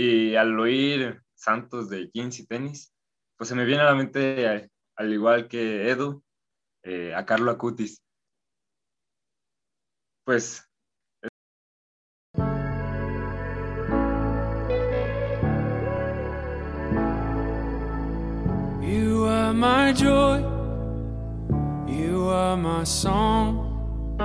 Y al oír Santos de jeans y tenis, pues se me viene a la mente, al igual que Edu, eh, a Carlo Acutis. Pues my joy, you are my song,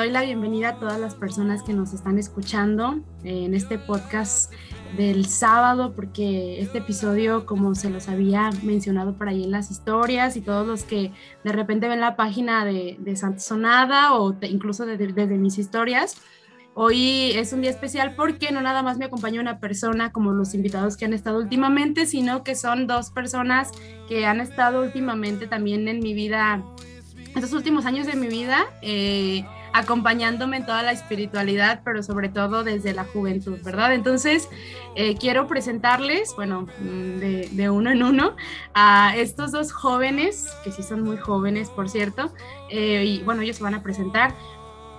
doy la bienvenida a todas las personas que nos están escuchando en este podcast del sábado, porque este episodio, como se los había mencionado por ahí en las historias y todos los que de repente ven la página de, de Santa o te- incluso de- de- desde mis historias, Hoy es un día especial porque no nada más me acompaña una persona como los invitados que han estado últimamente, sino que son dos personas que han estado últimamente también en mi vida, estos últimos años de mi vida, eh, acompañándome en toda la espiritualidad, pero sobre todo desde la juventud, ¿verdad? Entonces, eh, quiero presentarles, bueno, mm, de, de uno en uno, a estos dos jóvenes, que sí son muy jóvenes, por cierto, eh, y bueno, ellos se van a presentar.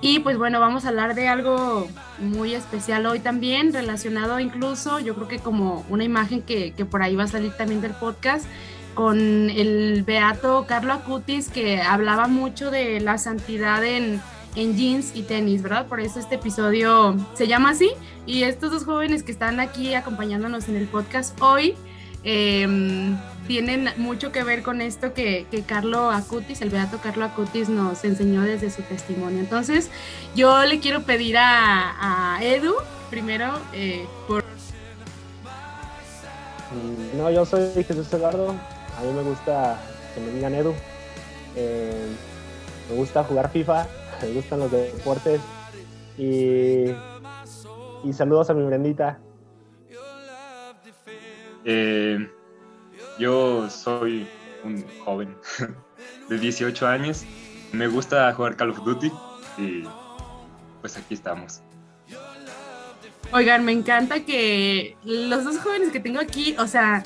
Y pues bueno, vamos a hablar de algo muy especial hoy también, relacionado incluso, yo creo que como una imagen que, que por ahí va a salir también del podcast, con el beato Carlo Acutis, que hablaba mucho de la santidad en, en jeans y tenis, ¿verdad? Por eso este episodio se llama así. Y estos dos jóvenes que están aquí acompañándonos en el podcast hoy, eh, tienen mucho que ver con esto que, que Carlo Acutis, el beato Carlo Acutis nos enseñó desde su testimonio. Entonces, yo le quiero pedir a, a Edu, primero, eh, por... Mm, No, yo soy Jesús Eduardo. A mí me gusta que me digan Edu. Eh, me gusta jugar FIFA, me gustan los deportes. Y, y saludos a mi Brendita. Eh, yo soy un joven de 18 años. Me gusta jugar Call of Duty y pues aquí estamos. Oigan, me encanta que los dos jóvenes que tengo aquí, o sea,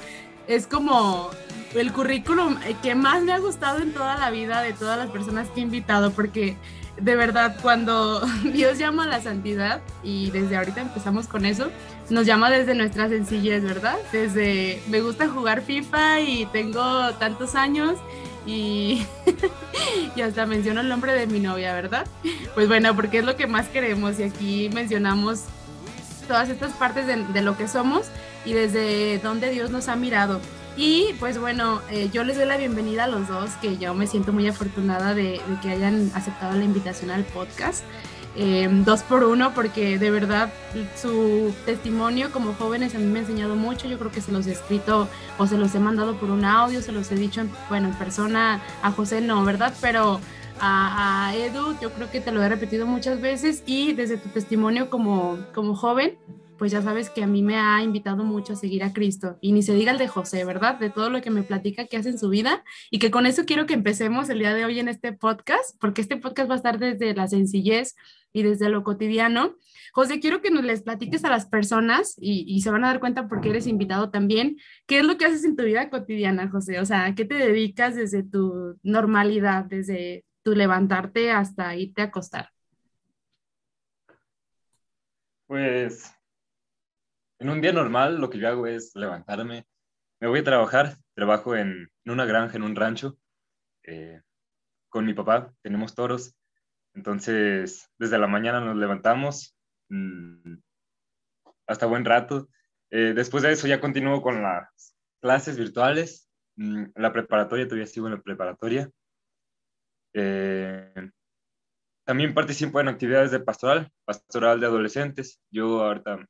es como el currículum que más me ha gustado en toda la vida de todas las personas que he invitado, porque de verdad cuando Dios llama a la santidad, y desde ahorita empezamos con eso, nos llama desde nuestra sencillez, ¿verdad? Desde me gusta jugar FIFA y tengo tantos años y, y hasta menciono el nombre de mi novia, ¿verdad? Pues bueno, porque es lo que más queremos y aquí mencionamos todas estas partes de, de, lo que somos y desde donde Dios nos ha mirado. Y pues bueno, eh, yo les doy la bienvenida a los dos, que yo me siento muy afortunada de, que hayan aceptado la invitación al podcast. Eh, dos por uno, porque de verdad su testimonio como jóvenes a mí me ha enseñado mucho. Yo creo que se los he escrito o se los he mandado por un audio, se los he dicho, en, bueno, en persona a José, no, ¿verdad? Pero a, a, Edu, yo creo que te lo he repetido muchas veces y desde tu testimonio como, como joven, pues ya sabes que a mí me ha invitado mucho a seguir a Cristo. Y ni se diga el de José, ¿verdad? De todo lo que me platica que hace en su vida. Y que con eso quiero que empecemos el día de hoy en este podcast, porque este podcast va a estar desde la sencillez y desde lo cotidiano. José, quiero que nos les platiques a las personas y, y se van a dar cuenta porque eres invitado también. ¿Qué es lo que haces en tu vida cotidiana, José? O sea, ¿a qué te dedicas desde tu normalidad, desde tu levantarte hasta irte a acostar? Pues en un día normal lo que yo hago es levantarme, me voy a trabajar, trabajo en, una granja, en un rancho, eh, con mi papá, tenemos toros, entonces desde la mañana nos levantamos mmm, hasta buen rato, eh, después de eso ya continúo con las clases virtuales, mmm, la preparatoria, todavía sigo en la preparatoria, eh, también participo en actividades de pastoral, pastoral de adolescentes. Yo ahorita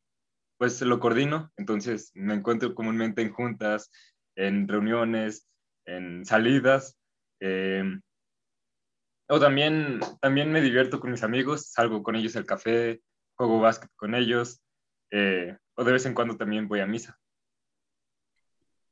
pues lo coordino, entonces me encuentro comúnmente en juntas, en reuniones, en salidas. Eh, o también, también me divierto con mis amigos, salgo con ellos al café, juego básquet con ellos, eh, o de vez en cuando también voy a misa.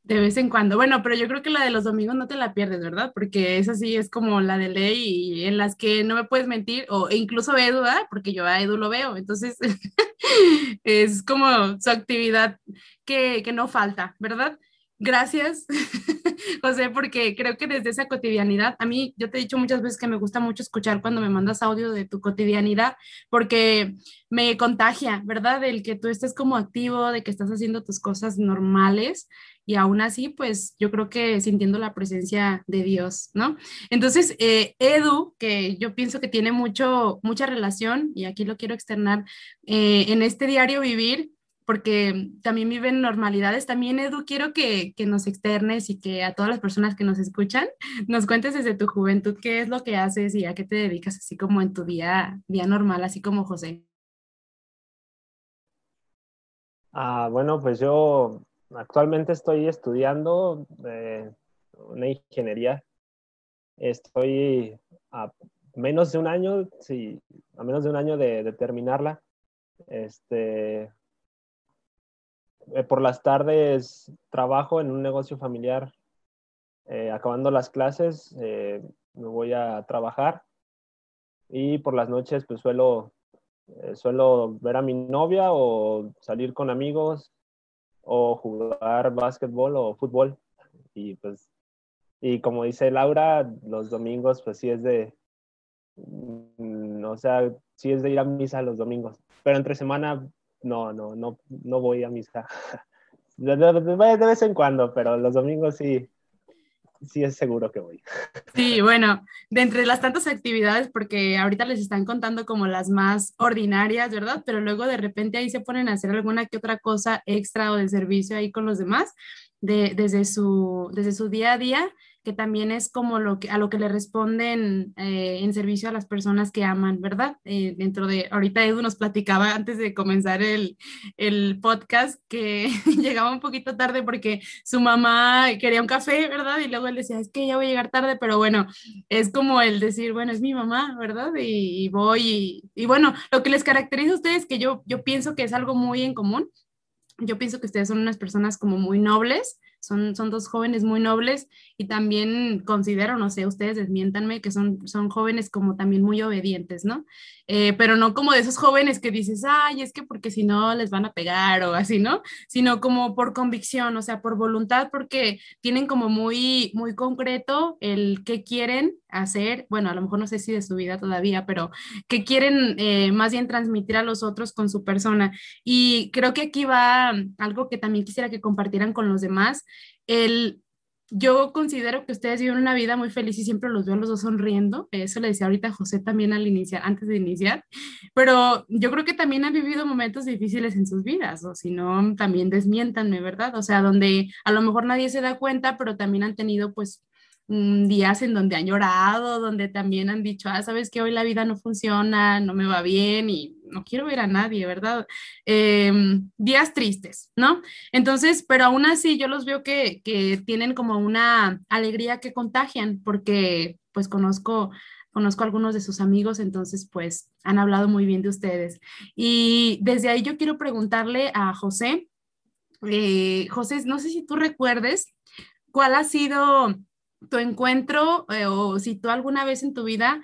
De vez en cuando. Bueno, pero yo creo que la de los domingos no te la pierdes, ¿verdad? Porque esa sí es como la de ley y en las que no me puedes mentir, o incluso Edu, ¿verdad? Porque yo a Edu lo veo. Entonces, es como su actividad que, que no falta, ¿verdad? Gracias, José, porque creo que desde esa cotidianidad, a mí, yo te he dicho muchas veces que me gusta mucho escuchar cuando me mandas audio de tu cotidianidad, porque me contagia, ¿verdad? El que tú estés como activo, de que estás haciendo tus cosas normales y aún así, pues yo creo que sintiendo la presencia de Dios, ¿no? Entonces, eh, Edu, que yo pienso que tiene mucho, mucha relación, y aquí lo quiero externar, eh, en este diario vivir, porque también viven normalidades. También, Edu, quiero que, que, nos externes y que a todas las personas que nos escuchan nos cuentes desde tu juventud qué es lo que haces y a qué te dedicas, así como en tu día, día normal, así como José. Ah, bueno, pues yo actualmente estoy estudiando eh, una ingeniería. Estoy a menos de un año, sí, a menos de un año de, terminarla. Este, eh, por las tardes trabajo en un negocio familiar. Eh, acabando las clases, me voy a trabajar y por las noches pues suelo, suelo ver a mi novia o salir con amigos o jugar básquetbol o fútbol. Y pues, y como dice Laura, los domingos pues sí es de, mm, o sea, sí es de ir a misa los domingos, pero entre semana no, no, no, no voy a misa. De, de, vez en cuando, pero los domingos sí, sí es seguro que voy. Sí, bueno, de entre las tantas actividades, porque ahorita les están contando como las más ordinarias, ¿verdad? Pero luego de repente ahí se ponen a hacer alguna que otra cosa extra o de servicio ahí con los demás, de, desde, su, desde su día a día que también es como lo que, a lo que le responden eh, en servicio a las personas que aman, ¿verdad? Eh, dentro de, ahorita Edu nos platicaba antes de comenzar el, el podcast que llegaba un poquito tarde porque su mamá quería un café, ¿verdad? Y luego él decía, es que ya voy a llegar tarde, pero bueno, es como el decir, bueno, es mi mamá, ¿verdad? Y, voy, y, bueno, lo que les caracteriza a ustedes, que yo, yo pienso que es algo muy en común, yo pienso que ustedes son unas personas como muy nobles, son, son dos jóvenes muy nobles y también considero, no sé, ustedes desmiéntanme, que son, son jóvenes como también muy obedientes, ¿no? Eh, pero no como de esos jóvenes que dices, ay, es que porque si no les van a pegar o así, ¿no? Sino como por convicción, o sea, por voluntad, porque tienen como muy, muy concreto el qué quieren hacer, bueno, a lo mejor no sé si de su vida todavía, pero que quieren eh, más bien transmitir a los otros con su persona. Y creo que aquí va algo que también quisiera que compartieran con los demás, el yo considero que ustedes viven una vida muy feliz y siempre los veo los dos sonriendo. Eso le decía ahorita José también al iniciar, antes de iniciar. Pero yo creo que también han vivido momentos difíciles en sus vidas, o si no, también desmiéntanme, ¿verdad? O sea, donde a lo mejor nadie se da cuenta, pero también han tenido pues días en donde han llorado, donde también han dicho, ah, sabes que hoy la vida no funciona, no me va bien y no quiero ver a nadie, ¿verdad? Em, días tristes, ¿no? Entonces, pero aún así yo los veo que, que tienen como una alegría que contagian, porque pues conozco conozco a algunos de sus amigos, entonces pues han hablado muy bien de ustedes. Y desde ahí yo quiero preguntarle a José, eh, José, no sé si tú recuerdes cuál ha sido tu encuentro eh, o si tú alguna vez en tu vida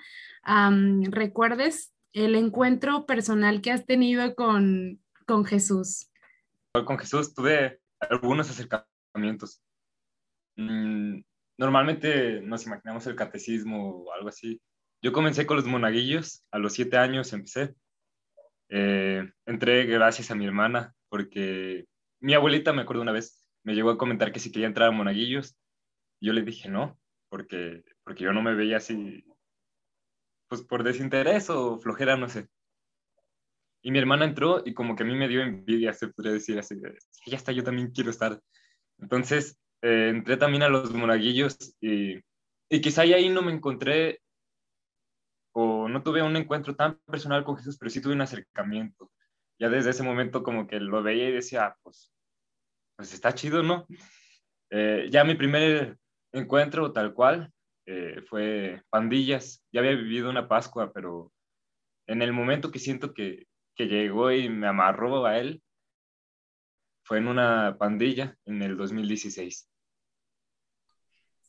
recuerdes el encuentro personal que has tenido con, con Jesús. Con Jesús tuve algunos acercamientos. Mm, normalmente nos imaginamos el catecismo o algo así. Yo comencé con los monaguillos, a los siete años empecé. Eh, entré gracias a mi hermana, porque mi abuelita, me acuerdo una vez, me llegó a comentar que si quería entrar a monaguillos, yo le dije no, porque, porque yo no me veía así, pues por desinterés o flojera, no sé. Y mi hermana entró y como que a mí me dio envidia, se podría decir así, ya está, yo también quiero estar. Entonces, eh, entré también a los monaguillos y, y quizá ahí no me encontré o no tuve un encuentro tan personal con Jesús, pero sí tuve un acercamiento. Ya desde ese momento como que lo veía y decía, ah, pues, pues está chido, ¿no? Eh, ya mi primer encuentro tal cual eh, fue pandillas. Ya había vivido una Pascua, pero en el momento que siento que, que llegó y me amarró a él, fue en una pandilla en el 2016.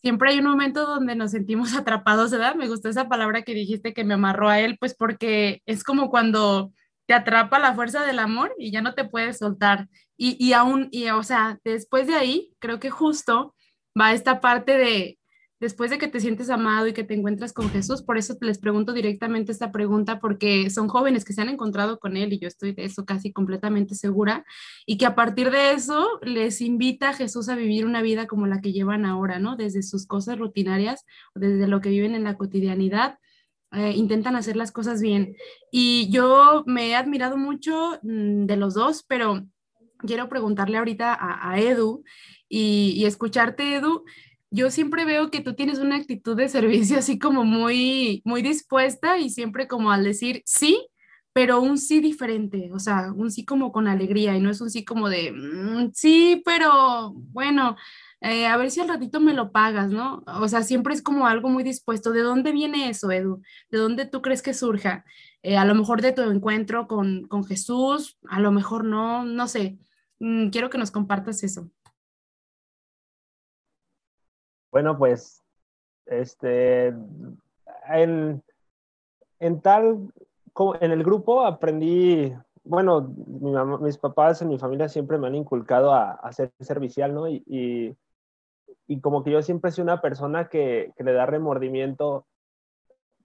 Siempre hay un momento donde nos sentimos atrapados, ¿verdad? Me gustó esa palabra que dijiste que me amarró a él, pues porque es como cuando te atrapa la fuerza del amor y ya no te puedes soltar. Y, y aún, y, o sea, después de ahí, creo que justo va esta parte de, después de que te sientes amado y que te encuentras con Jesús, por eso les pregunto directamente esta pregunta, porque son jóvenes que se han encontrado con Él y yo estoy de eso casi completamente segura, y que a partir de eso les invita a Jesús a vivir una vida como la que llevan ahora, ¿no? Desde sus cosas rutinarias, desde lo que viven en la cotidianidad. Eh, intentan hacer las cosas bien. Y yo me he admirado mucho mm, de los dos, pero quiero preguntarle ahorita a, Edu y, escucharte, Edu, yo siempre veo que tú tienes una actitud de servicio así como muy, muy dispuesta y siempre como al decir sí, pero un sí diferente, o sea, un sí como con alegría y no es un sí como de mm, sí, pero bueno, eh, a ver si al ratito me lo pagas, ¿no? O sea, siempre es como algo muy dispuesto. ¿De dónde viene eso, Edu? ¿De dónde tú crees que surja? Eh, a lo mejor de tu encuentro con, con Jesús, a lo mejor no, no sé. Mm, quiero que nos compartas eso. Bueno, pues, este, en, en tal, en el grupo aprendí, bueno, mis papás en mi familia siempre me han inculcado a, a ser servicial, ¿no? Y, y, y, como que yo siempre soy una persona que, que le da remordimiento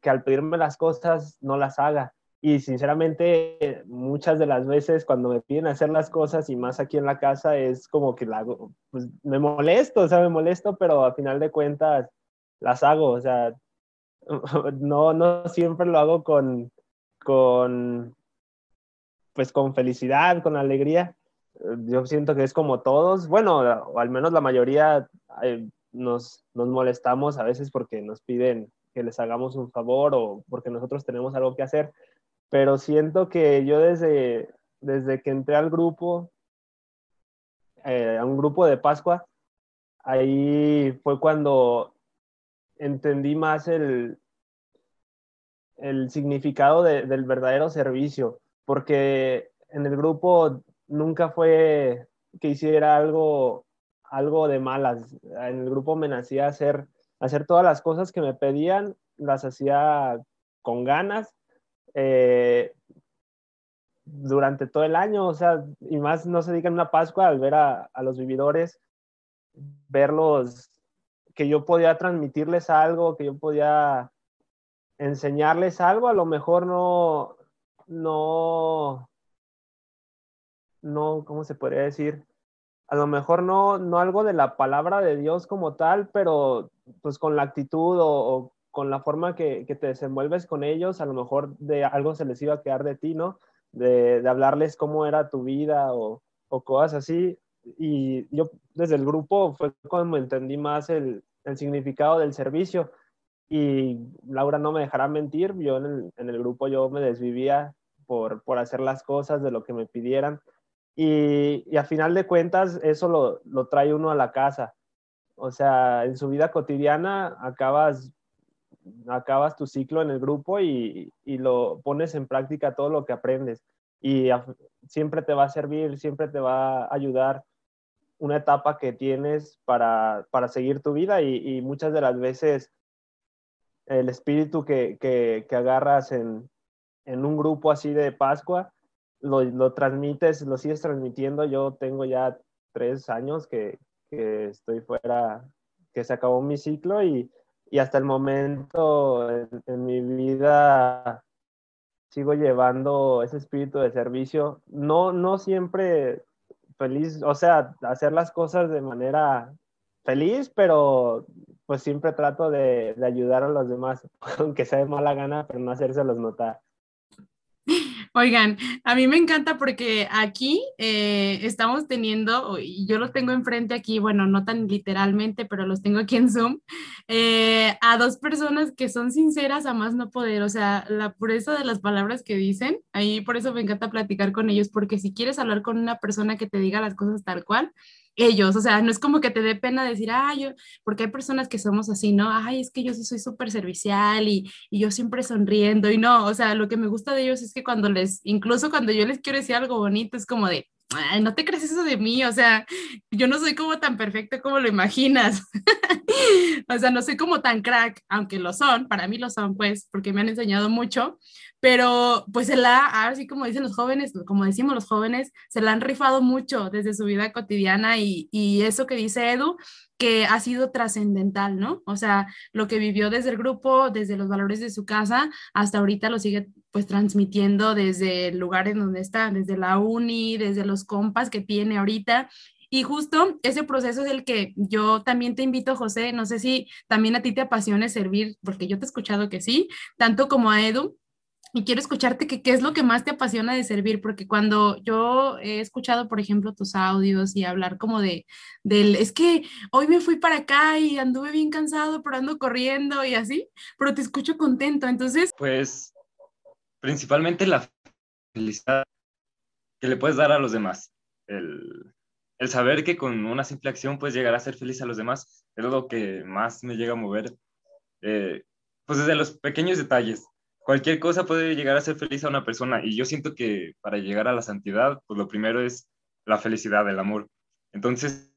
que al pedirme las cosas no las haga. Y sinceramente, muchas de las veces cuando me piden hacer las cosas y más aquí en la casa es como que la pues me molesto, o sea, me molesto, pero a final de cuentas las hago, o sea, no, no siempre lo hago con, con, pues con felicidad, con alegría. Yo siento que es como todos, bueno, o al menos la mayoría eh, nos, nos molestamos a veces porque nos piden que les hagamos un favor o porque nosotros tenemos algo que hacer pero siento que yo desde, desde que entré al grupo, eh, a un grupo de Pascua, ahí fue cuando entendí más el, el significado del verdadero servicio, porque en el grupo nunca fue que hiciera algo, algo de malas. En el grupo me nacía hacer, hacer todas las cosas que me pedían, las hacía con ganas eh, durante todo el año, o sea, y más no se en una Pascua al ver a, los vividores, verlos, que yo podía transmitirles algo, que yo podía enseñarles algo, a lo mejor no, no, no, ¿cómo se podría decir? A lo mejor no, no algo de la palabra de Dios como tal, pero pues con la actitud o con la forma que, te desenvuelves con ellos, a lo mejor de algo se les iba a quedar de ti, ¿no? De, hablarles cómo era tu vida o, cosas así. Y yo desde el grupo fue cuando entendí más el, significado del servicio. Y Laura no me dejará mentir, yo en el, grupo yo me desvivía por, por, hacer las cosas de lo que me pidieran. Y, y a final de cuentas eso lo, lo trae uno a la casa. O sea, en su vida cotidiana acabas acabas tu ciclo en el grupo y, lo pones en práctica todo lo que aprendes. Y siempre te va a servir, siempre te va a ayudar una etapa que tienes para, seguir tu vida y, muchas de las veces el espíritu que, agarras en, un grupo así de Pascua, lo, transmites, lo sigues transmitiendo. Yo tengo ya tres años que, que estoy fuera, que se acabó mi ciclo y, y hasta el momento en, mi vida sigo llevando ese espíritu de servicio, no, no siempre feliz, o sea, hacer las cosas de manera feliz, pero pues siempre trato de, de ayudar a los demás, aunque sea de mala gana, pero no hacérselos notar. Oigan, a mí me encanta porque aquí eh, estamos teniendo, yo lo tengo enfrente aquí, bueno, no tan literalmente, pero los tengo aquí en Zoom, eh, a dos personas que son sinceras a más no poder, o sea, la pureza de las palabras que dicen, ahí por eso me encanta platicar con ellos, porque si quieres hablar con una persona que te diga las cosas tal cual, ellos, o sea, no es como que te dé pena decir, ay, yo, porque hay personas que somos así, ¿no? Ay, es que yo soy súper servicial y, y, yo siempre sonriendo y no, o sea, lo que me gusta de ellos es que cuando les, incluso cuando yo les quiero decir algo bonito, es como de, ay, no te crees eso de mí, o sea, yo no soy como tan perfecto como lo imaginas. o sea, no soy como tan crack, aunque lo son, para mí lo son, pues, porque me han enseñado mucho, pero pues se la, así como dicen los jóvenes, como decimos los jóvenes, se la han rifado mucho desde su vida cotidiana y, y eso que dice Edu, que ha sido trascendental, ¿no? O sea, lo que vivió desde el grupo, desde los valores de su casa, hasta ahorita lo sigue pues transmitiendo desde el lugar en donde está, desde la uni, desde los compas que tiene ahorita. Y justo ese proceso es el que yo también te invito, José, no sé si también a ti te apasione servir, porque yo te he escuchado que sí, tanto como a Edu, y quiero escucharte que qué es lo que más te apasiona de servir, porque cuando yo he escuchado, por ejemplo, tus audios y hablar como de, del, es que hoy me fui para acá y anduve bien cansado, pero ando corriendo y así, pero te escucho contento, entonces... Pues principalmente la felicidad que le puedes dar a los demás. El, el saber que con una simple acción puedes llegar a ser feliz a los demás es lo que más me llega a mover. Eh, pues desde los pequeños detalles cualquier cosa puede llegar a ser feliz a una persona y yo siento que para llegar a la santidad, pues lo primero es la felicidad, el amor. Entonces,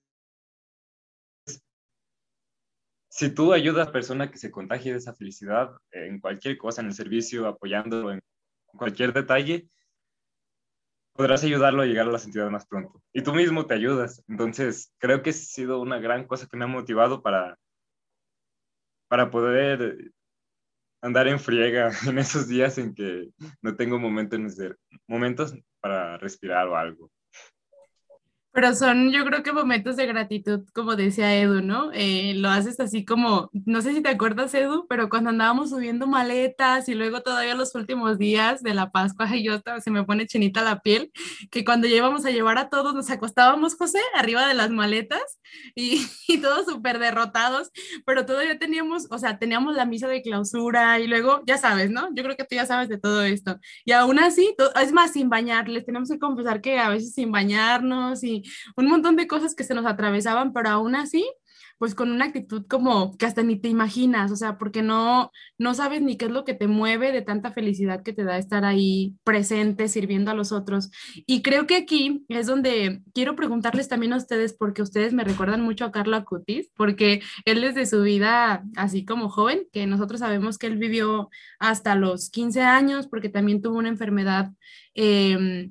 si tú ayudas a la persona que se contagie de esa felicidad en cualquier cosa, en el servicio, apoyándolo en cualquier detalle, podrás ayudarlo a llegar a la santidad más pronto. Y tú mismo te ayudas. Entonces, creo que ha sido una gran cosa que me ha motivado para, para poder andar en friega en esos días en que no tengo momentos, momentos para respirar o algo. Pero son, yo creo que momentos de gratitud, como decía Edu, ¿no? Eh, lo haces así como, no sé si te acuerdas, Edu, pero cuando andábamos subiendo maletas y luego todavía los últimos días de la Pascua, y yo se me pone chinita la piel, que cuando llevamos a llevar a todos, nos acostábamos, José, arriba de las maletas y, y todos súper derrotados, pero todavía teníamos, o sea, teníamos la misa de clausura y luego, ya sabes, ¿no? Yo creo que tú ya sabes de todo esto. Y aún así, es más, sin bañarles, tenemos que confesar que a veces sin bañarnos y un montón de cosas que se nos atravesaban, pero aún así, pues con una actitud como que hasta ni te imaginas, o sea, porque no, no sabes ni qué es lo que te mueve de tanta felicidad que te da estar ahí presente, sirviendo a los otros. Y creo que aquí es donde quiero preguntarles también a ustedes, porque ustedes me recuerdan mucho a Carlos Acutis, porque él desde su vida, así como joven, que nosotros sabemos que él vivió hasta los 15 años, porque también tuvo una enfermedad. Eh,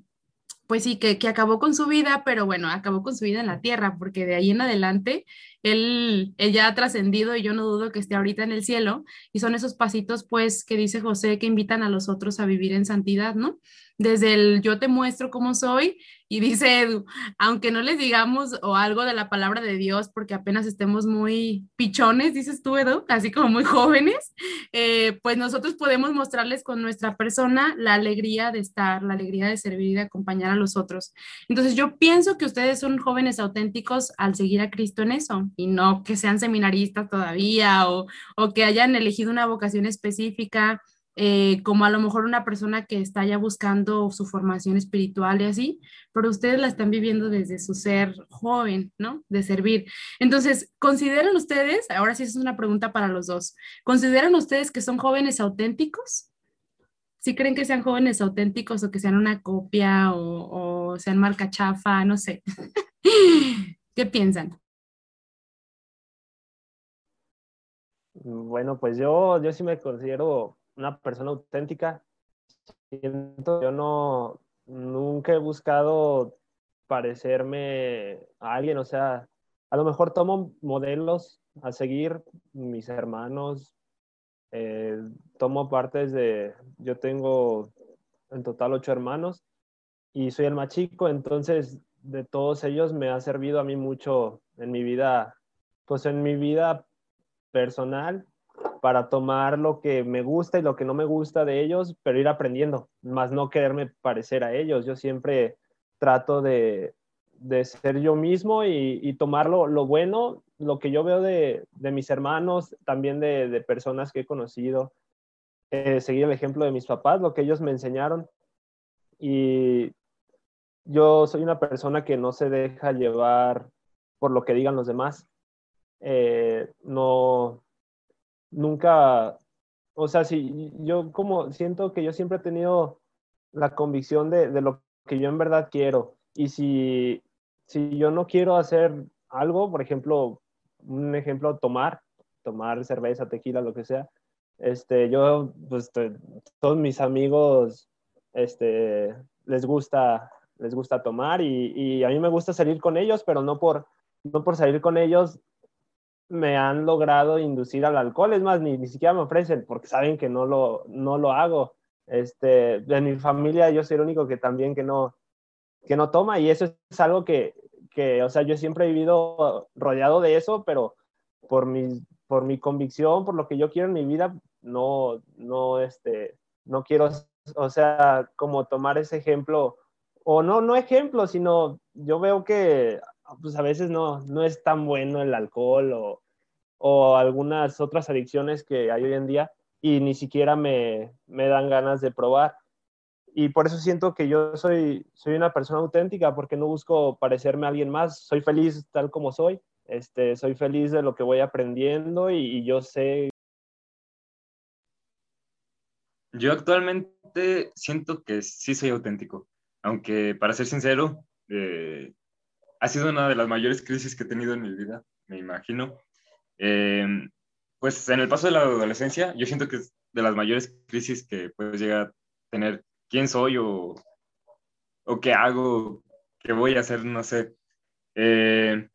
pues sí, que, que, acabó con su vida, pero bueno, acabó con su vida en la tierra, porque de ahí en adelante él, él ya ha trascendido y yo no dudo que esté ahorita en el cielo, y son esos pasitos, pues, que dice José, que invitan a los otros a vivir en santidad, ¿no? Desde el yo te muestro cómo soy, y dice Edu, aunque no les digamos o algo de la palabra de Dios, porque apenas estemos muy pichones, dices tú, Edu, así como muy jóvenes, eh, pues nosotros podemos mostrarles con nuestra persona la alegría de estar, la alegría de servir y de acompañar a los otros. Entonces yo pienso que ustedes son jóvenes auténticos al seguir a Cristo en eso y no que sean seminaristas todavía o, o que hayan elegido una vocación específica. Eh, como a lo mejor una persona que está ya buscando su formación espiritual y así, pero ustedes la están viviendo desde su ser joven, ¿no? De servir. Entonces, ¿consideran ustedes, ahora sí es una pregunta para los dos, ¿consideran ustedes que son jóvenes auténticos? ¿Sí creen que sean jóvenes auténticos o que sean una copia o, o sean marca chafa? No sé. ¿Qué piensan? Bueno, pues yo, yo sí me considero una persona auténtica. Siento, yo no, nunca he buscado parecerme a alguien, o sea, a lo mejor tomo modelos a seguir, mis hermanos, eh, tomo partes de, yo tengo en total ocho hermanos y soy el más chico, entonces de todos ellos me ha servido a mí mucho en mi vida, pues en mi vida personal para tomar lo que me gusta y lo que no me gusta de ellos, pero ir aprendiendo, más no quererme parecer a ellos. Yo siempre trato de, de ser yo mismo y, y tomar lo, bueno, lo que yo veo de, de mis hermanos, también de, de, personas que he conocido, eh, seguir el ejemplo de mis papás, lo que ellos me enseñaron. Y yo soy una persona que no se deja llevar por lo que digan los demás. Eh, no, nunca, o sea, si yo como siento que yo siempre he tenido la convicción de, de, lo que yo en verdad quiero Y si, si yo no quiero hacer algo, por ejemplo, un ejemplo, tomar, tomar cerveza, tequila, lo que sea, este, yo, pues, todos mis amigos, este, les gusta, les gusta tomar y, y, a mí me gusta salir con ellos, pero no por, no por salir con ellos me han logrado inducir al alcohol, es más, ni, ni siquiera me ofrecen porque saben que no lo, no lo hago. Este, en mi familia yo soy el único que también que no, que no toma y eso es algo que, que, o sea, yo siempre he vivido rodeado de eso, pero por mi, por mi convicción, por lo que yo quiero en mi vida, no, no, este, no quiero, o sea, como tomar ese ejemplo, o no, no ejemplo, sino yo veo que pues a veces no, no es tan bueno el alcohol o, o algunas otras adicciones que hay hoy en día y ni siquiera me, me dan ganas de probar. Y por eso siento que yo soy, soy una persona auténtica porque no busco parecerme a alguien más, soy feliz tal como soy, este, soy feliz de lo que voy aprendiendo y, y yo sé yo actualmente siento que sí soy auténtico, aunque para ser sincero, eh, ha sido una de las mayores crisis que he tenido en mi vida, me imagino. Eh, pues en el paso de la adolescencia, yo siento que es de las mayores crisis que puedes llegar a tener quién soy o, o qué hago, qué voy a hacer, no sé. Eh,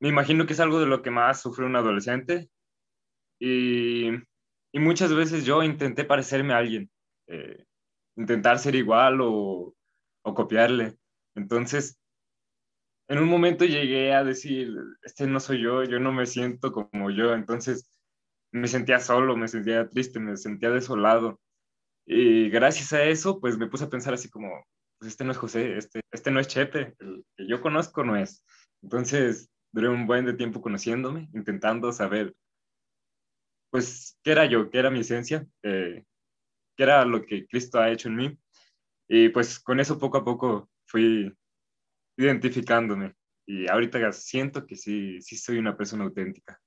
me imagino que es algo de lo que más sufre un adolescente y muchas veces yo intenté parecerme a alguien, eh, intentar ser igual o copiarle. Entonces, en un momento llegué a decir, este no soy yo, yo no me siento como yo. Entonces, me sentía solo, me sentía triste, me sentía desolado. Y gracias a eso, pues me puse a pensar así como, pues este no es José, este, este no es Chepe, el que yo conozco no es. Entonces, duré un buen de tiempo conociéndome, intentando saber pues, ¿qué era yo? ¿Qué era mi esencia? Eh, ¿Qué era lo que Cristo ha hecho en mí? Y pues con eso poco a poco fui identificándome y ahorita siento que sí, sí soy una persona auténtica.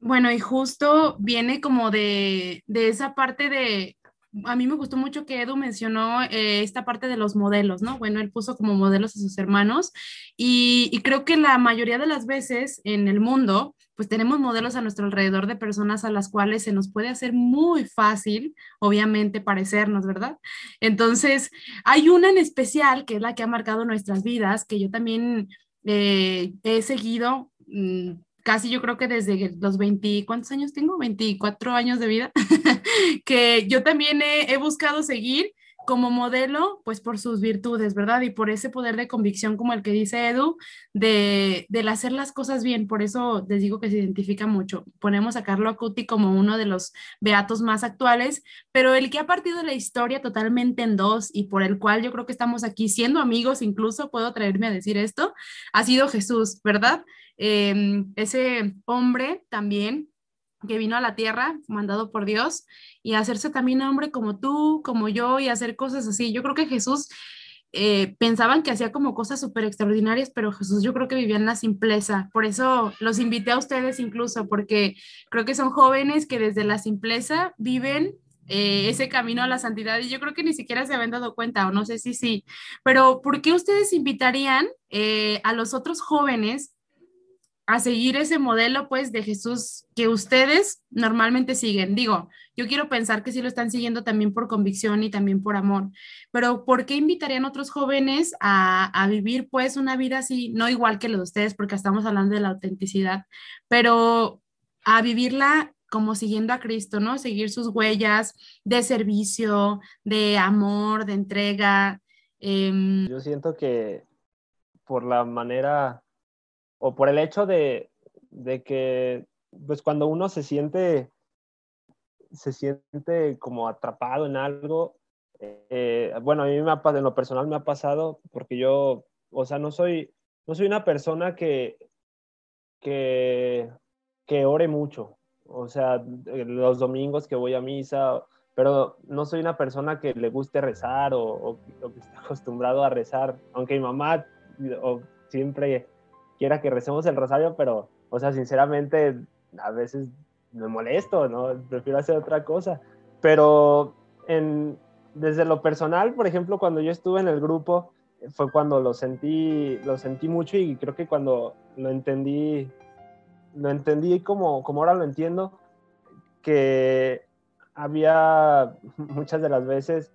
Bueno, y justo viene como de, de esa parte de, a mí me gustó mucho que Edu mencionó eh, esta parte de los modelos, ¿no? Bueno, él puso como modelos a sus hermanos y, creo que la mayoría de las veces en el mundo, pues tenemos modelos a nuestro alrededor de personas a las cuales se nos puede hacer muy fácil, obviamente, parecernos, ¿verdad? Entonces, hay una en especial que es la que ha marcado nuestras vidas, que yo también eh, he seguido. Mmm, casi yo creo que desde los 20, ¿cuántos años tengo? 24 años de vida, que yo también he, he, buscado seguir como modelo, pues por sus virtudes, ¿verdad? Y por ese poder de convicción como el que dice Edu, de, de hacer las cosas bien. Por eso les digo que se identifica mucho. Ponemos a Carlo Acuti como uno de los beatos más actuales, pero el que ha partido la historia totalmente en dos y por el cual yo creo que estamos aquí siendo amigos, incluso puedo traerme a decir esto, ha sido Jesús, ¿verdad? Eh, ese hombre también que vino a la tierra, mandado por Dios, y hacerse también hombre como tú, como yo, y hacer cosas así. Yo creo que Jesús eh, pensaban que hacía como cosas súper extraordinarias, pero Jesús yo creo que vivía en la simpleza. Por eso los invité a ustedes incluso, porque creo que son jóvenes que desde la simpleza viven eh, ese camino a la santidad y yo creo que ni siquiera se habían dado cuenta o no sé si sí, pero ¿por qué ustedes invitarían eh, a los otros jóvenes a seguir ese modelo pues de Jesús que ustedes normalmente siguen. Digo, yo quiero pensar que sí lo están siguiendo también por convicción y también por amor, pero ¿por qué invitarían otros jóvenes a, a vivir pues una vida así, no igual que los de ustedes, porque estamos hablando de la autenticidad, pero a vivirla como siguiendo a Cristo, ¿no? Seguir sus huellas de servicio, de amor, de entrega. Eh... Yo siento que por la manera o por el hecho de, de que, pues cuando uno se siente, se siente como atrapado en algo, eh, bueno, a mí me ha, en lo personal me ha pasado porque yo, o sea, no soy, no soy una persona que, que, que ore mucho, o sea, los domingos que voy a misa, pero no soy una persona que le guste rezar o, o, o que esté acostumbrado a rezar, aunque mi mamá o, siempre quiera que recemos el rosario, pero, o sea, sinceramente, a veces me molesto, ¿no? Prefiero hacer otra cosa. Pero en, desde lo personal, por ejemplo, cuando yo estuve en el grupo, fue cuando lo sentí, lo sentí mucho y creo que cuando lo entendí, lo entendí como, como ahora lo entiendo, que había muchas de las veces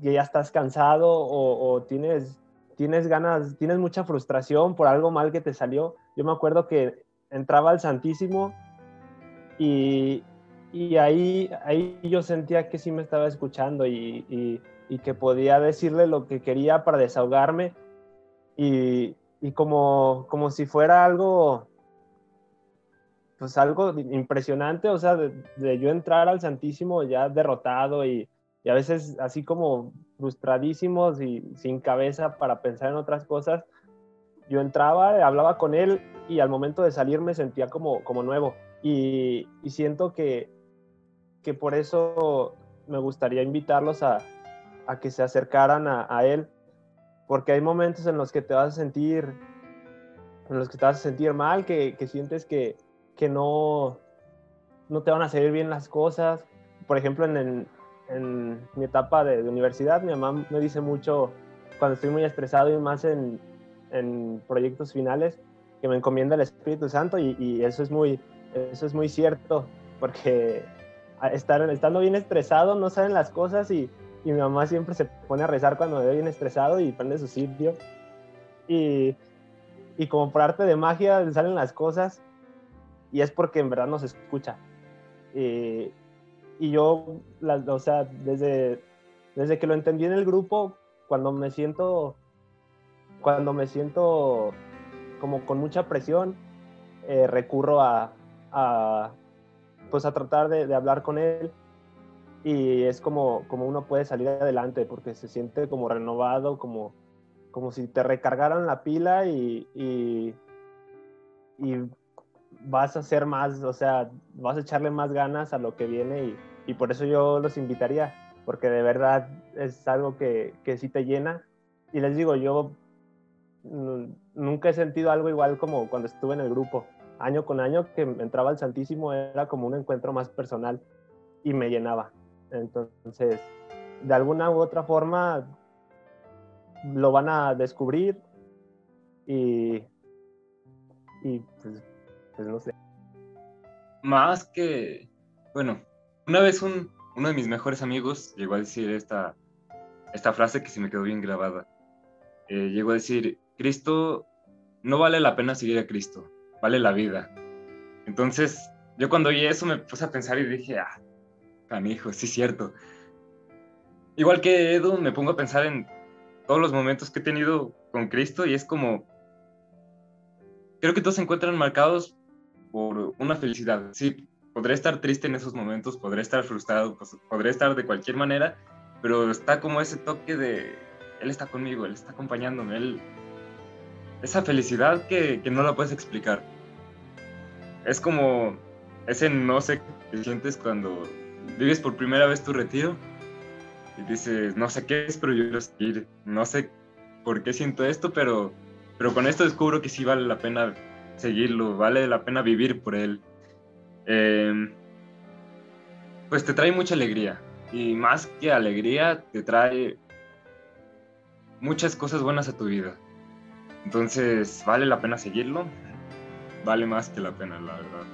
que ya estás cansado o, o tienes, tienes ganas, tienes mucha frustración por algo mal que te salió. Yo me acuerdo que entraba al Santísimo y, y ahí, ahí yo sentía que sí me estaba escuchando y, y, que podía decirle lo que quería para desahogarme y, como, como si fuera algo, pues algo impresionante, o sea, de, yo entrar al Santísimo ya derrotado y, a veces así como frustradísimos y sin cabeza para pensar en otras cosas, yo entraba, hablaba con él y al momento de salir me sentía como, como nuevo. Y, y siento que, que por eso me gustaría invitarlos a, a que se acercaran a, él, porque hay momentos en los que te vas a sentir, en los que te vas a sentir mal, que, que sientes que, que no, no te van a salir bien las cosas. Por ejemplo, en, en, mi etapa de, de, universidad, mi mamá me dice mucho, cuando estoy muy estresado y más en, en proyectos finales, que me encomienda el Espíritu Santo y, y eso, es muy, eso es muy cierto, porque estar, estando bien estresado, no saben las cosas y, y, mi mamá siempre se pone a rezar cuando me ve bien estresado y prende su sitio. Y, y como por arte de magia salen las cosas y es porque en verdad nos escucha. Y, y yo, o sea, desde, desde que lo entendí en el grupo, cuando me siento, cuando me siento como con mucha presión, eh, recurro a, pues a tratar de, de, hablar con él. Y es como, como uno puede salir adelante porque se siente como renovado, como, como si te recargaran la pila y, y, y vas a hacer más, o sea, vas a echarle más ganas a lo que viene y, y por eso yo los invitaría, porque de verdad es algo que, que sí te llena. Y les digo, yo nunca he sentido algo igual como cuando estuve en el grupo año con año que entraba al Santísimo era como un encuentro más personal y me llenaba. Entonces, de alguna u otra forma lo van a descubrir y, y pues, pues no sé. Más que, bueno, una vez un, uno de mis mejores amigos llegó a decir esta, esta frase que se me quedó bien grabada. Eh, llegó a decir, Cristo, no vale la pena seguir a Cristo, vale la vida. Entonces, yo cuando oí eso me puse a pensar y dije, ah, canijo, sí es cierto. Igual que Edu, me pongo a pensar en todos los momentos que he tenido con Cristo y es como, creo que todos se encuentran marcados por una felicidad. Sí, podré estar triste en esos momentos, podré estar frustrado, pues, podré estar de cualquier manera, pero está como ese toque de, Él está conmigo, Él está acompañándome, Él esa felicidad que, que, no la puedes explicar. Es como ese no sé que sientes cuando vives por primera vez tu retiro y dices, no sé qué es, pero yo quiero seguir. No sé por qué siento esto, pero, pero con esto descubro que sí vale la pena seguirlo, vale la pena vivir por él. Eh, pues te trae mucha alegría y más que alegría te trae muchas cosas buenas a tu vida. Entonces, ¿vale la pena seguirlo? Vale más que la pena, la verdad.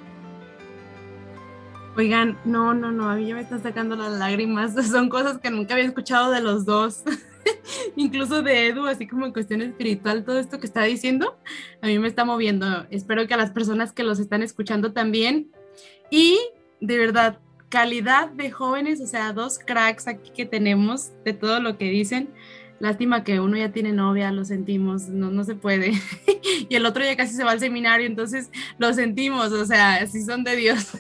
Oigan, no, no, no, a mí ya me están sacando las lágrimas. Son cosas que nunca había escuchado de los dos. Incluso de Edu, así como en cuestión espiritual, todo esto que está diciendo, a mí me está moviendo. Espero que a las personas que los están escuchando también. Y de verdad, calidad de jóvenes, o sea, dos cracks aquí que tenemos de todo lo que dicen. Lástima que uno ya tiene novia, lo sentimos, no, no se puede. y el otro ya casi se va al seminario, entonces lo sentimos, o sea, si son de Dios.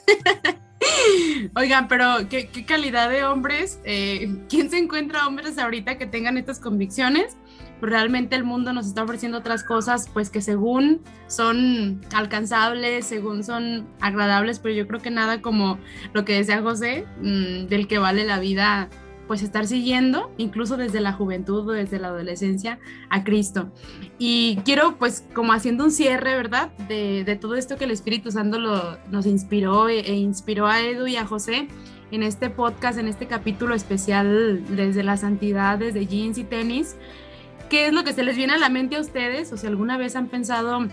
Oigan, pero ¿qué, ¿qué, calidad de hombres. Eh, ¿Quién se encuentra hombres ahorita que tengan estas convicciones? Realmente el mundo nos está ofreciendo otras cosas, pues que según son alcanzables, según son agradables, pero yo creo que nada como lo que decía José, mmm, del que vale la vida pues estar siguiendo, incluso desde la juventud o desde la adolescencia, a Cristo. Y quiero pues como haciendo un cierre, ¿verdad? De, de todo esto que el Espíritu Santo lo, nos inspiró e, e, inspiró a Edu y a José en este podcast, en este capítulo especial desde la santidad, desde jeans y tenis. ¿Qué es lo que se les viene a la mente a ustedes? O si alguna vez han pensado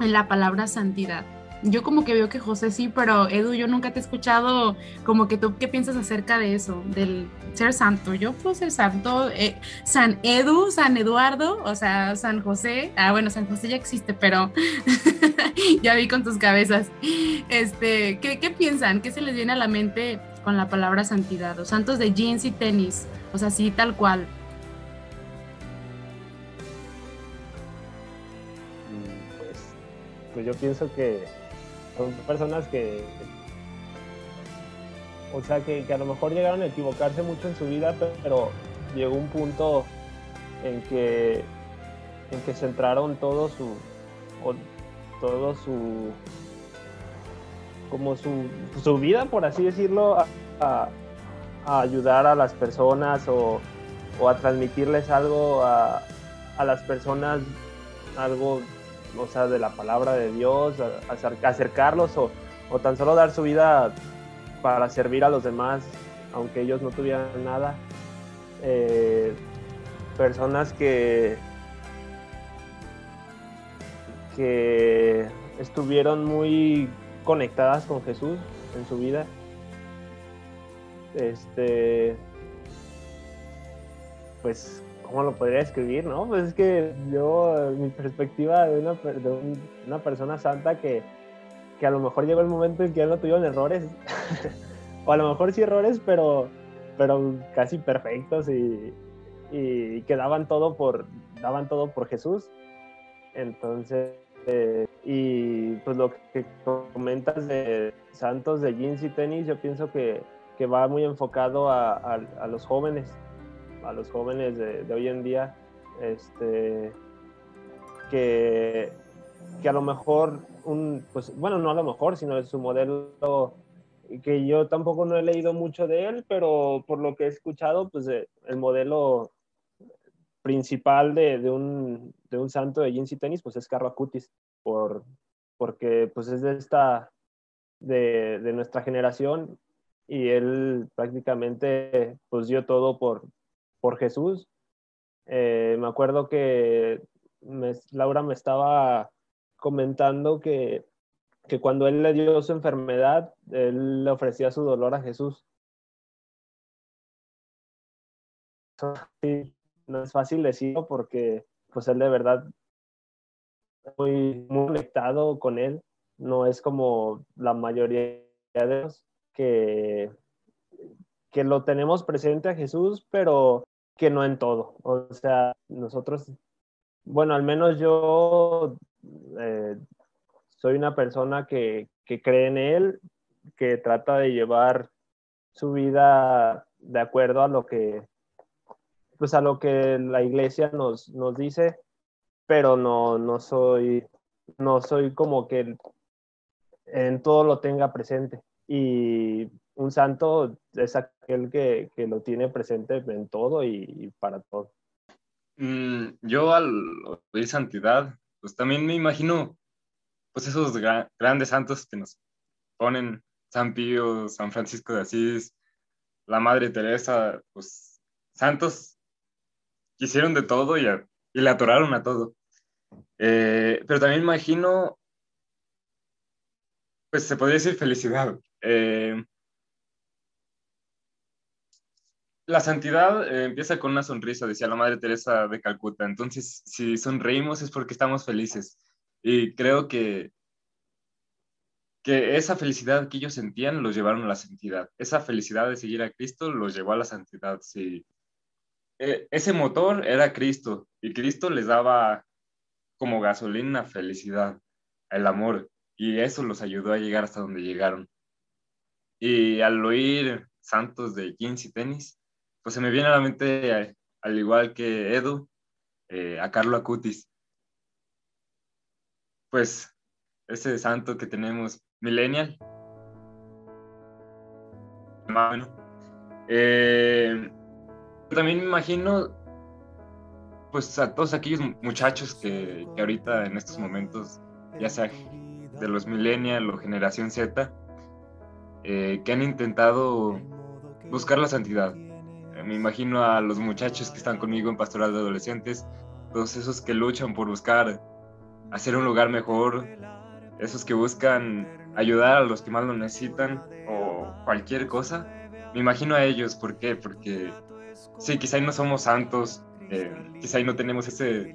en la palabra santidad. Yo como que veo que José sí, pero Edu, yo nunca te he escuchado como que tú qué piensas acerca de eso, del ser santo. Yo puedo ser santo, eh, San Edu, San Eduardo, o sea, San José. Ah, bueno, San José ya existe, pero ya vi con tus cabezas. Este, ¿qué, ¿qué piensan? ¿Qué se les viene a la mente con la palabra santidad? Los santos de jeans y tenis, o sea, sí, tal cual. Pues yo pienso que son personas que, o sea, que, a lo mejor llegaron a equivocarse mucho en su vida, pero llegó un punto en que, en que centraron todo su, todo su, como su, su vida, por así decirlo, a, ayudar a las personas o, o a transmitirles algo a las personas, algo o sea, de la palabra de Dios, acercarlos o, o, tan solo dar su vida para servir a los demás, aunque ellos no tuvieran nada. Eh, personas que, que estuvieron muy conectadas con Jesús en su vida. Este, pues ¿cómo lo podría escribir, no? Pues es que yo, mi perspectiva de una, de una persona santa que, que, a lo mejor llegó el momento en que ya no tuvieron errores, o a lo mejor sí errores, pero, pero casi perfectos y, y que daban todo por, daban todo por Jesús. Entonces, eh, y pues lo que comentas de santos de jeans y tenis, yo pienso que, que va muy enfocado a, a los jóvenes a los jóvenes de, de hoy en día, este, que, que, a lo mejor, un, pues bueno, no a lo mejor, sino su modelo, que yo tampoco no he leído mucho de él, pero por lo que he escuchado, pues eh, el modelo principal de, de, un, de un santo de jeans y tenis, pues es Carlo Acutis, por, porque pues es de esta, de, de nuestra generación y él prácticamente pues dio todo por, por Jesús. Eh, me acuerdo que Laura me estaba comentando que, que cuando él le dio su enfermedad, él le ofrecía su dolor a Jesús. No es fácil decirlo porque pues él de verdad muy, muy conectado con él. No es como la mayoría de los que, que lo tenemos presente a Jesús, pero que no en todo. O sea, nosotros, bueno, al menos yo eh, soy una persona que, que, cree en Él, que trata de llevar su vida de acuerdo a lo que, pues a lo que la iglesia nos, nos dice, pero no, no soy, no soy como que en todo lo tenga presente. Y un santo es aquel que, que lo tiene presente en todo y, para todo. Mm, yo al oír santidad, pues también me imagino pues esos gra grandes santos que nos ponen San Pío, San Francisco de Asís, la Madre Teresa, pues santos que hicieron de todo y, a, y le atoraron a todo. Eh, pero también imagino, pues se podría decir felicidad. Eh, la santidad eh, empieza con una sonrisa, decía la Madre Teresa de Calcuta. Entonces, si sonreímos es porque estamos felices. Y creo que, que esa felicidad que ellos sentían los llevaron a la santidad. Esa felicidad de seguir a Cristo los llevó a la santidad. Sí. E, ese motor era Cristo y Cristo les daba como gasolina felicidad, el amor. Y eso los ayudó a llegar hasta donde llegaron. Y al oír santos de jeans y tenis, pues se me viene a la mente, eh, al igual que Edu, eh, a Carlo Acutis. Pues ese santo que tenemos, millennial. Bueno, eh, también me imagino, pues a todos aquellos muchachos que, ahorita en estos momentos, ya sea de los millennial o generación Z, eh, que han intentado buscar la santidad me imagino a los muchachos que están conmigo en Pastoral de Adolescentes, todos esos que luchan por buscar hacer un lugar mejor, esos que buscan ayudar a los que más lo necesitan o cualquier cosa. Me imagino a ellos, ¿por qué? Porque sí, quizá no somos santos, eh, quizá no tenemos ese,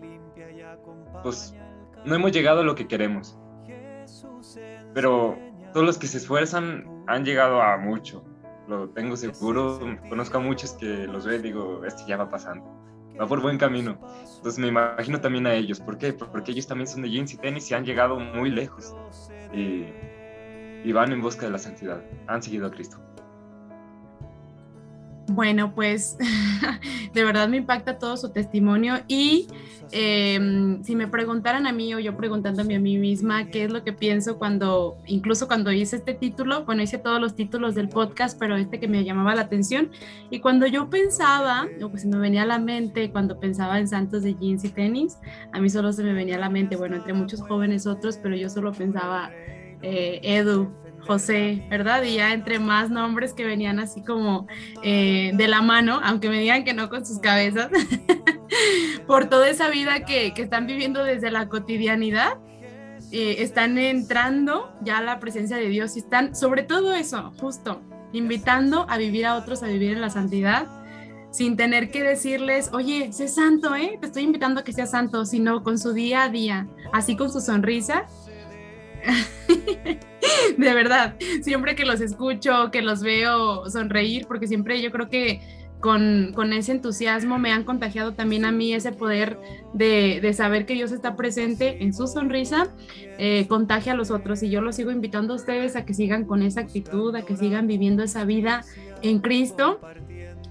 pues no hemos llegado a lo que queremos. Pero todos los que se esfuerzan han llegado a mucho, lo tengo seguro. Conozco a muchos que los veo y digo, este ya va pasando, va por buen camino. Entonces me imagino también a ellos. ¿Por qué? Porque ellos también son de jeans y tenis y han llegado muy lejos. Y, y van en busca de la santidad. Han seguido a Cristo. Bueno, pues de verdad me impacta todo su testimonio y em, si me preguntaran a mí o yo preguntándome a mí misma qué es lo que pienso cuando, incluso cuando hice este título, bueno, hice todos los títulos del podcast, pero este que me llamaba la atención y cuando yo pensaba, o pues me venía a la mente cuando pensaba en santos de jeans y tenis, a mí solo se me venía a la mente, bueno, entre muchos jóvenes otros, pero yo solo pensaba eh, Edu, José, ¿verdad? Y ya entre más nombres que venían así como eh, de la mano, aunque me digan que no con sus cabezas, por toda esa vida que, están viviendo desde la cotidianidad, eh, están entrando ya a la presencia de Dios y están, sobre todo eso, justo, invitando a vivir a otros a vivir en la santidad sin tener que decirles, oye, sé santo, ¿eh? Te estoy invitando a que seas santo, sino con su día a día, así con su sonrisa. de verdad, siempre que los escucho, que los veo sonreír, porque siempre yo creo que con, ese entusiasmo me han contagiado también a mí ese poder de, saber que Dios está presente en su sonrisa, eh, contagia a los otros. Y yo los sigo invitando a ustedes a que sigan con esa actitud, a que sigan viviendo esa vida en Cristo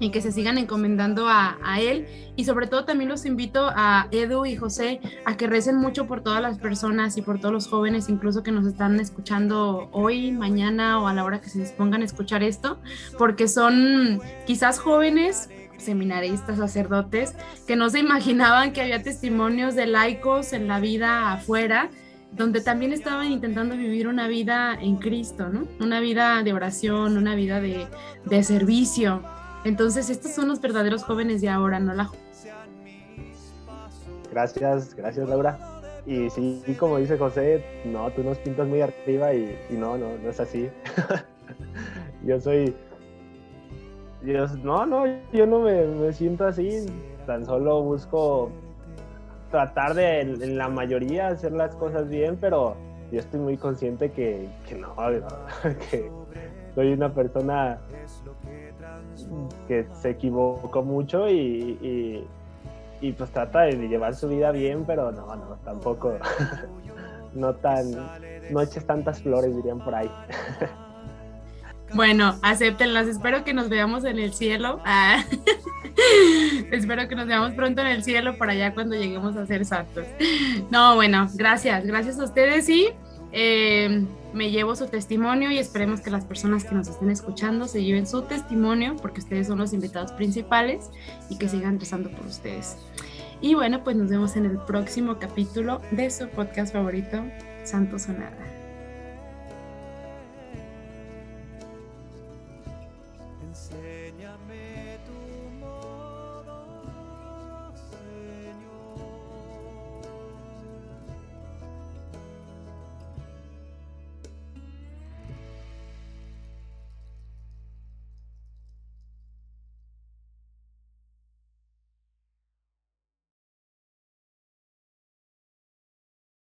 y que se sigan encomendando a, Él. Y sobre todo también los invito a Edu y José a que recen mucho por todas las personas y por todos los jóvenes, incluso que nos están escuchando hoy, mañana o a la hora que se dispongan a escuchar esto, porque son quizás jóvenes seminaristas, sacerdotes, que no se imaginaban que había testimonios de laicos en la vida afuera, donde también estaban intentando vivir una vida en Cristo, ¿no? Una vida de oración, una vida de, de servicio, entonces, estos son los verdaderos jóvenes de ahora, no la... Gracias, gracias Laura. Y sí, como dice José, no, tú nos pintas muy arriba y, no, no, no es así. yo soy... Yo, no, no, yo no me, siento así, tan solo busco tratar de en la mayoría hacer las cosas bien, pero yo estoy muy consciente que, que no, que soy una persona que se equivocó mucho y, y, pues trata de llevar su vida bien, pero no, no, tampoco, no tan, no eches tantas flores, dirían por ahí. Bueno, acéptenlas. Espero que nos veamos en el cielo. Ah. Espero que nos veamos pronto en el cielo para allá cuando lleguemos a ser santos. No, bueno, gracias. Gracias a ustedes y eh, me llevo su testimonio y esperemos que las personas que nos estén escuchando se lleven su testimonio porque ustedes son los invitados principales y que sigan rezando por ustedes. Y bueno, pues nos vemos en el próximo capítulo de su podcast favorito, Santo Sonada.